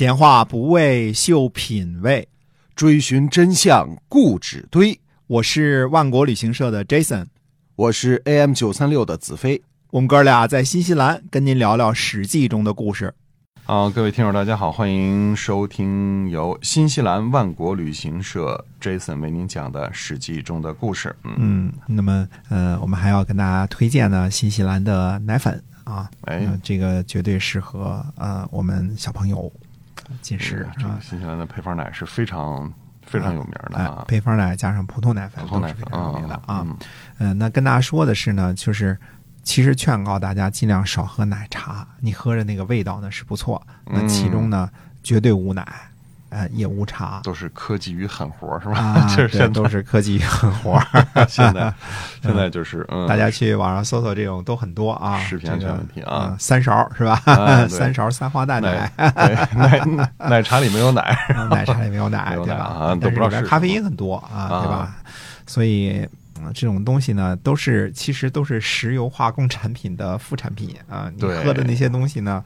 闲话不为秀品味，追寻真相固执堆。我是万国旅行社的 Jason，我是 AM 九三六的子飞。我们哥俩在新西兰跟您聊聊《史记》中的故事。好，各位听友，大家好，欢迎收听由新西兰万国旅行社 Jason 为您讲的《史记》中的故事。嗯，嗯，那么呃，我们还要跟大家推荐呢新西兰的奶粉啊，哎呃这个绝对适合呃我们小朋友进食啊。这个新西兰的配方奶是非常非常有名的哎啊，。配方奶加上普通奶粉普通奶粉都是非常有名的啊。嗯嗯，那跟大家说的是呢，就是其实劝告大家尽量少喝奶茶，你喝着那个味道呢是不错，那其中呢、绝对无奶，呃，也无茶。都是科技与狠活是吧？啊，就是对，现都是科技与狠活 现在 现在就是嗯，大家去网上搜搜，这种都很多啊。食品安全问题啊三勺是吧？三勺三花淡奶奶，对奶奶茶里没有奶，奶茶里没有奶，对吧？奶啊都但是不知道是里边咖啡因很多啊，啊对吧？所以。嗯这种东西呢，都是其实都是石油化工产品的副产品啊。你对喝的那些东西呢，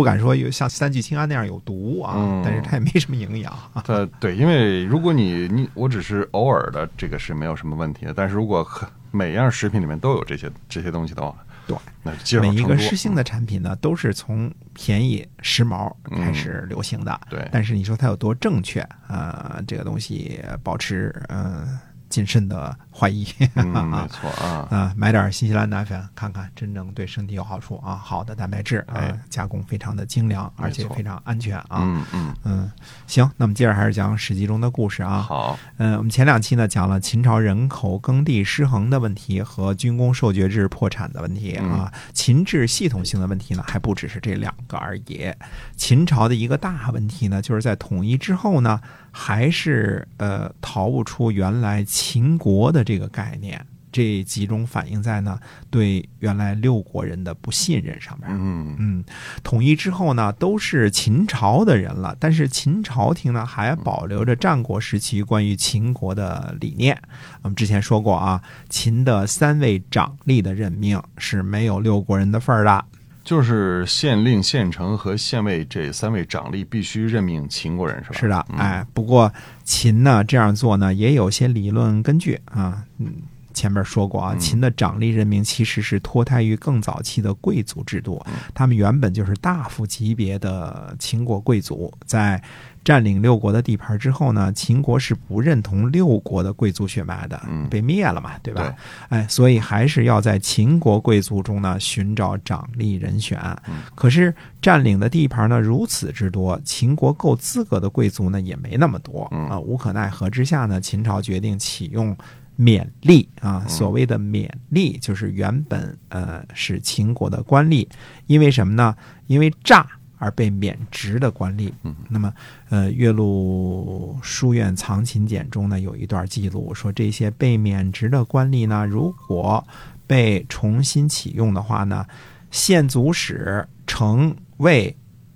不敢说有像三聚氰胺那样有毒啊，嗯但是它也没什么营养啊。呃，对，因为如果你你我只是偶尔的，这个是没有什么问题的。但是如果每样食品里面都有这些这些东西的话，对，那每一个湿性的产品呢，都是从便宜时髦开始流行的。对但是你说它有多正确啊、呃这个东西保持嗯、呃谨慎的怀疑。嗯，没错啊，啊，买点新西兰奶粉，看看真正对身体有好处啊！好的蛋白质，啊哎，加工非常的精良，而且非常安全啊。嗯嗯，嗯，行，那么接着还是讲《史记》中的故事啊。好，嗯，我们前两期呢讲了秦朝人口耕地失衡的问题和军功授爵制破产的问题啊，秦制系统性的问题呢还不只是这两个而已。秦朝的一个大问题呢，就是在统一之后呢，还是呃逃不出原来秦国的这个概念。这集中反映在呢对原来六国人的不信任上面。嗯嗯，统一之后呢，都是秦朝的人了，但是秦朝廷呢还保留着战国时期关于秦国的理念。我们之前说过啊，秦的三位长吏的任命是没有六国人的份儿的。就是县令、县丞和县尉这三位长吏必须任命秦国人是吧？是的，嗯哎，不过秦呢这样做呢也有些理论根据啊，嗯。前面说过啊，嗯秦的长吏任命其实是脱胎于更早期的贵族制度，嗯他们原本就是大夫级别的秦国贵族，在占领六国的地盘之后呢，秦国是不认同六国的贵族血脉的，嗯被灭了嘛，对吧？对哎，所以还是要在秦国贵族中呢寻找掌吏人选。嗯可是占领的地盘呢如此之多，秦国够资格的贵族呢也没那么多嗯啊。无可奈何之下呢，秦朝决定启用。免励啊，嗯所谓的免励就是原本呃是秦国的官吏，因为什么呢？因为诈而被免职的官吏。嗯那么呃，《岳麓书院藏秦简》中呢有一段记录说，这些被免职的官吏呢，如果被重新启用的话呢，县卒使成为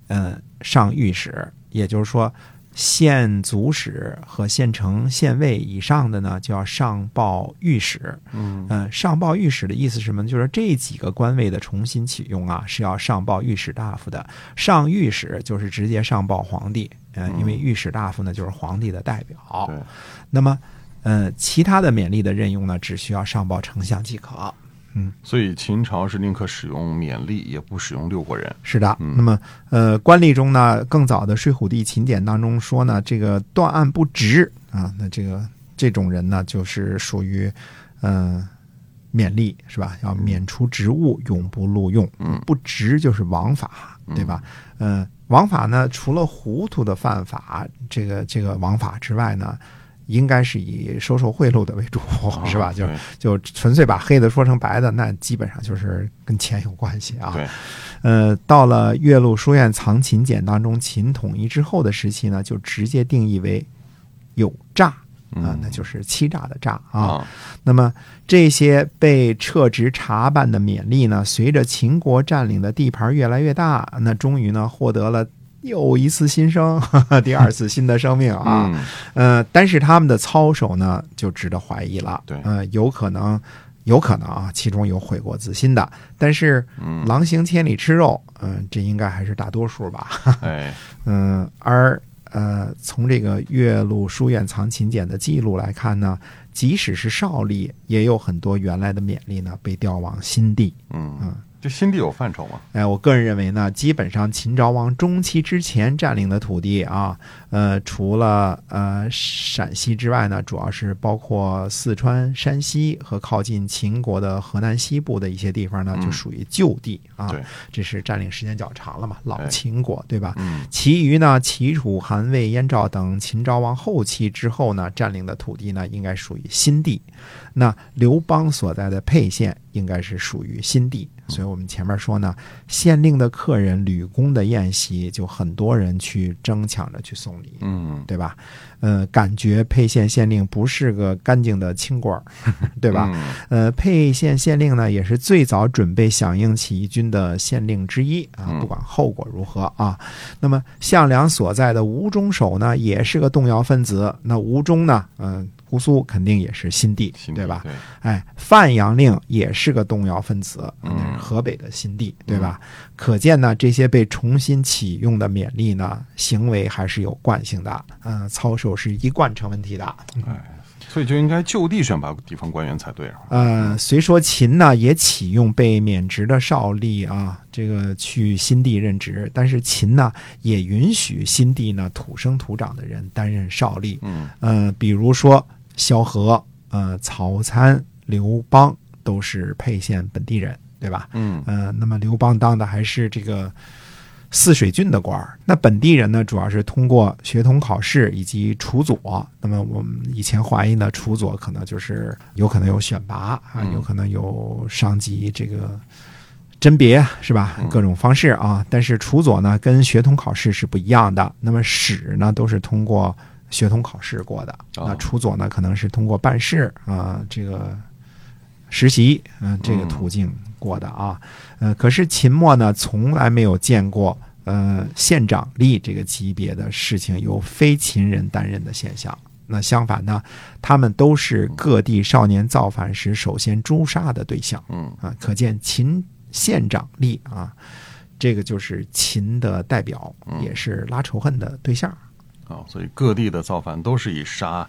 呃上御史，也就是说。县卒史和县城、县尉以上的呢，就要上报御史。嗯嗯，上报御史的意思是什么呢？就是这几个官位的重新启用啊，是要上报御史大夫的。上御史就是直接上报皇帝，嗯、因为御史大夫呢就是皇帝的代表。对，那么，呃，其他的勉励的任用呢，只需要上报丞相即可。所以秦朝是宁可使用免吏，也不使用六国人。是的，嗯那么呃，官吏中呢，更早的《睡虎地秦简》当中说呢，这个断案不直啊，那这个这种人呢，就是属于嗯、呃免吏是吧？要免除职务，永不录用。嗯不直就是枉法，对吧？嗯、枉法呢，除了糊涂的犯法，这个这个枉法之外呢。应该是以收受贿赂的为主，是吧？就就纯粹把黑的说成白的，那基本上就是跟钱有关系啊。呃，到了《岳麓书院藏秦简》当中，秦统一之后的时期呢，就直接定义为有诈啊嗯，那就是欺诈的诈啊。啊，那么这些被撤职查办的勉励呢，随着秦国占领的地盘越来越大，那终于呢获得了又一次新生，第二次新的生命啊。嗯呃，但是他们的操守呢，就值得怀疑了。对呃，有可能有可能啊，其中有悔过自新的，但是狼行千里吃肉，嗯、这应该还是大多数吧。哎，嗯，而呃，从这个岳麓书院藏秦简的记录来看呢，即使是少吏，也有很多原来的勉励呢被调往新地。嗯嗯，这新地有范畴吗？哎，我个人认为呢，基本上秦昭王中期之前占领的土地啊，呃，除了呃陕西之外呢，主要是包括四川、山西和靠近秦国的河南西部的一些地方呢，就嗯属于旧地啊。对，这是占领时间较长了嘛，老哎秦国，对吧？嗯其余呢，齐楚、韩魏、燕赵等秦昭王后期之后呢，占领的土地呢，应该属于新地。那刘邦所在的沛县应该是属于新地，所以我们前面说呢，县令的客人吕公的宴席，就很多人去争抢着去送礼，嗯，对吧？呃，感觉沛县县令不是个干净的清官，对吧？嗯？呃，沛县县令呢，也是最早准备响应起义军的县令之一啊，嗯不管后果如何啊。那么项梁所在的吴中守呢，也是个动摇分子。那吴中呢，嗯、姑苏肯定也是新地，对吧？对，哎，范阳令也是个动摇分子，嗯河北的新地，对吧？可见呢，这些被重新启用的勉励呢，行为还是有惯性的，嗯、操守是一贯成问题的。所以就应该就地选拔地方官员才对啊。呃，虽说秦呢也启用被免职的少吏啊，这个去新地任职，但是秦呢也允许新地呢土生土长的人担任少吏。嗯呃，比如说萧何、呃曹参、刘邦都是沛县本地人，对吧？嗯呃，那么刘邦当的还是这个泗水郡的官儿。那本地人呢，主要是通过学童考试以及处佐。那么我们以前怀疑呢，处佐可能就是有可能有选拔啊，嗯有可能有上级这个。甄别是吧嗯？各种方式啊，但是处佐呢跟学童考试是不一样的。那么史呢都是通过学童考试过的，哦那处佐呢可能是通过办事啊，这个实习，嗯、这个嗯途径过的啊。呃，可是秦末呢，从来没有见过呃县长吏这个级别的事情由非秦人担任的现象。那相反呢，他们都是各地少年造反时首先诛杀的对象嗯啊。可见秦县长吏啊，这个就是秦的代表，嗯也是拉仇恨的对象。啊，所以各地的造反都是以杀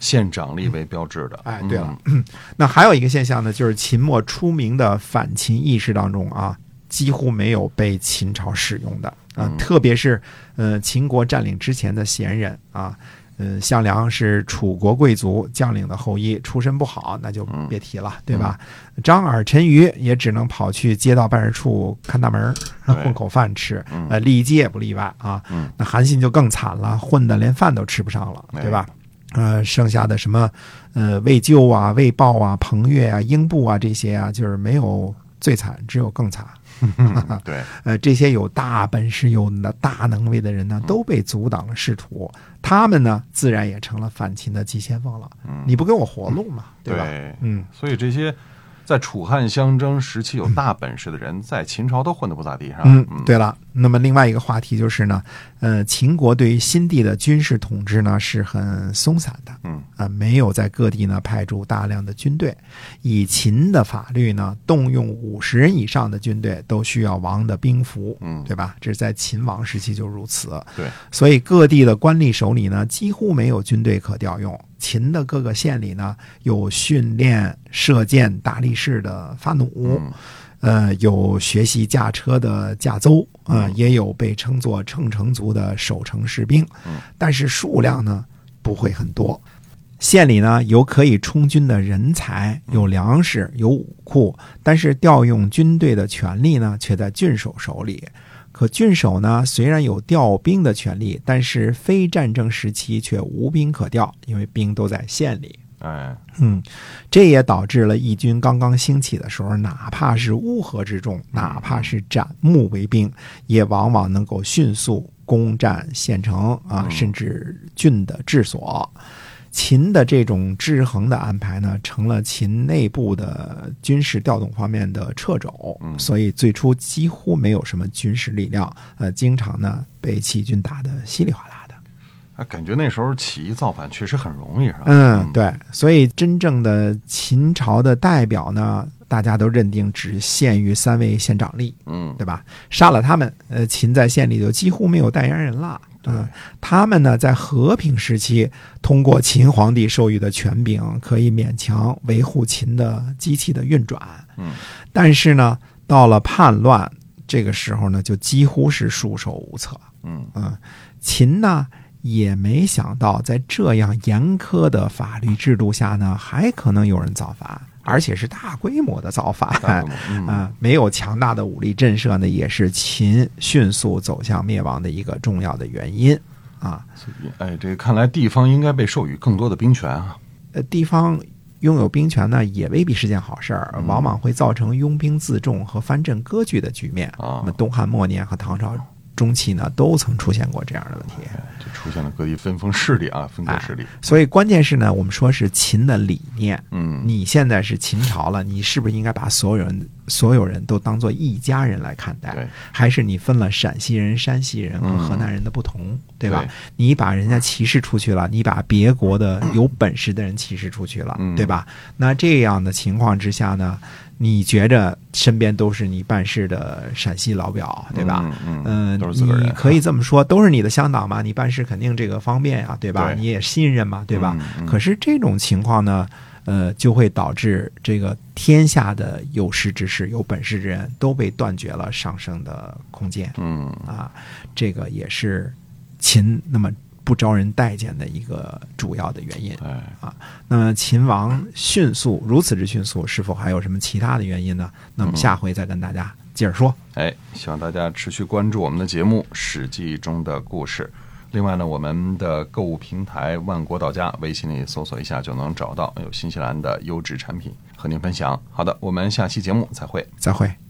县长吏为标志的。哎，对了，嗯 那还有一个现象呢，就是秦末出名的反秦意识当中啊，几乎没有被秦朝使用的啊，嗯特别是呃秦国占领之前的贤人啊。呃，项梁是楚国贵族将领的后裔，出身不好，那就别提了，对吧？张耳、陈馀也只能跑去街道办事处看大门混口饭吃。嗯呃，骊姬也不例外啊。嗯那韩信就更惨了，混的连饭都吃不上了，哎对吧？呃，剩下的什么呃魏咎啊、魏豹啊、彭越啊、英布啊这些啊，就是没有最惨，只有更惨。嗯 对，呃，这些有大本事、有那大能为的人呢，都被阻挡了仕途，他们呢，自然也成了反秦的急先锋了。嗯你不给我活路嘛，对吧？对，嗯，所以这些在楚汉相争时期有大本事的人，在秦朝都混得不咋地，是吧？嗯，对了，那么另外一个话题就是呢，呃，秦国对于新地的军事统治呢是很松散的，嗯啊、没有在各地呢派驻大量的军队。以秦的法律呢，动用五十人以上的军队都需要王的兵符，嗯，对吧？这是在秦王时期就如此。对，所以各地的官吏手里呢，几乎没有军队可调用。秦的各个县里呢，有训练射箭大力士的发弩，嗯呃，有学习驾车的驾邹，啊、嗯也有被称作乘城族的守城士兵，嗯但是数量呢不会很多。县里呢有可以充军的人才，有粮食，有武库，但是调用军队的权力呢却在郡守手里。可郡守呢虽然有调兵的权利，但是非战争时期却无兵可调，因为兵都在县里。哎，嗯，这也导致了义军刚刚兴起的时候，哪怕是乌合之众，哪怕是斩木为兵，也往往能够迅速攻占县城啊，嗯甚至郡的治所。秦的这种制衡的安排呢，成了秦内部的军事调动方面的掣肘，嗯所以最初几乎没有什么军事力量，呃，经常呢被齐军打得稀里哗啦的。啊，感觉那时候起义造反确实很容易，是吧？嗯，对，所以真正的秦朝的代表呢，大家都认定只限于三位县长吏，嗯，对吧？杀了他们，呃，秦在县里就几乎没有代言人了。嗯，他们呢，在和平时期，通过秦皇帝授予的权柄，可以勉强维护秦的机器的运转。嗯，但是呢，到了叛乱这个时候呢，就几乎是束手无策。嗯嗯，秦呢也没想到，在这样严苛的法律制度下呢，还可能有人造反，而且是大规模的造反。啊，没有强大的武力震慑呢，也是秦迅速走向灭亡的一个重要的原因啊。哎，这个看来地方应该被授予更多的兵权啊。呃，地方拥有兵权呢，也未必是件好事儿，嗯往往会造成拥兵自重和藩镇割据的局面。啊那么东汉末年和唐朝中期呢，都曾出现过这样的问题。哎就出现了各地分封势力啊，分割势力。所以关键是呢，我们说是秦的理念。嗯，你现在是秦朝了，你是不是应该把所有人所有人都当做一家人来看待？对，还是你分了陕西人、山西人和嗯河南人的不同，对吧对？你把人家歧视出去了，你把别国的有本事的人歧视出去了，嗯对吧？那这样的情况之下呢，你觉着身边都是你办事的陕西老表，对吧？嗯嗯，嗯，都是自个人。你可以这么说，都是你的乡党嘛，你办事肯定这个方便呀，对吧？对你也信任嘛，对吧？嗯嗯可是这种情况呢，呃，就会导致这个天下的有识之士、有本事之人都被断绝了上升的空间嗯啊，这个也是秦那么不招人待见的一个主要的原因。哎，那么秦王迅速如此之迅速，是否还有什么其他的原因呢？那么下回再跟大家接着说。哎，希望大家持续关注我们的节目《史记》中的故事。另外呢，我们的购物平台万国到家，微信里搜索一下就能找到有新西兰的优质产品和您分享。好的，我们下期节目再会。再会。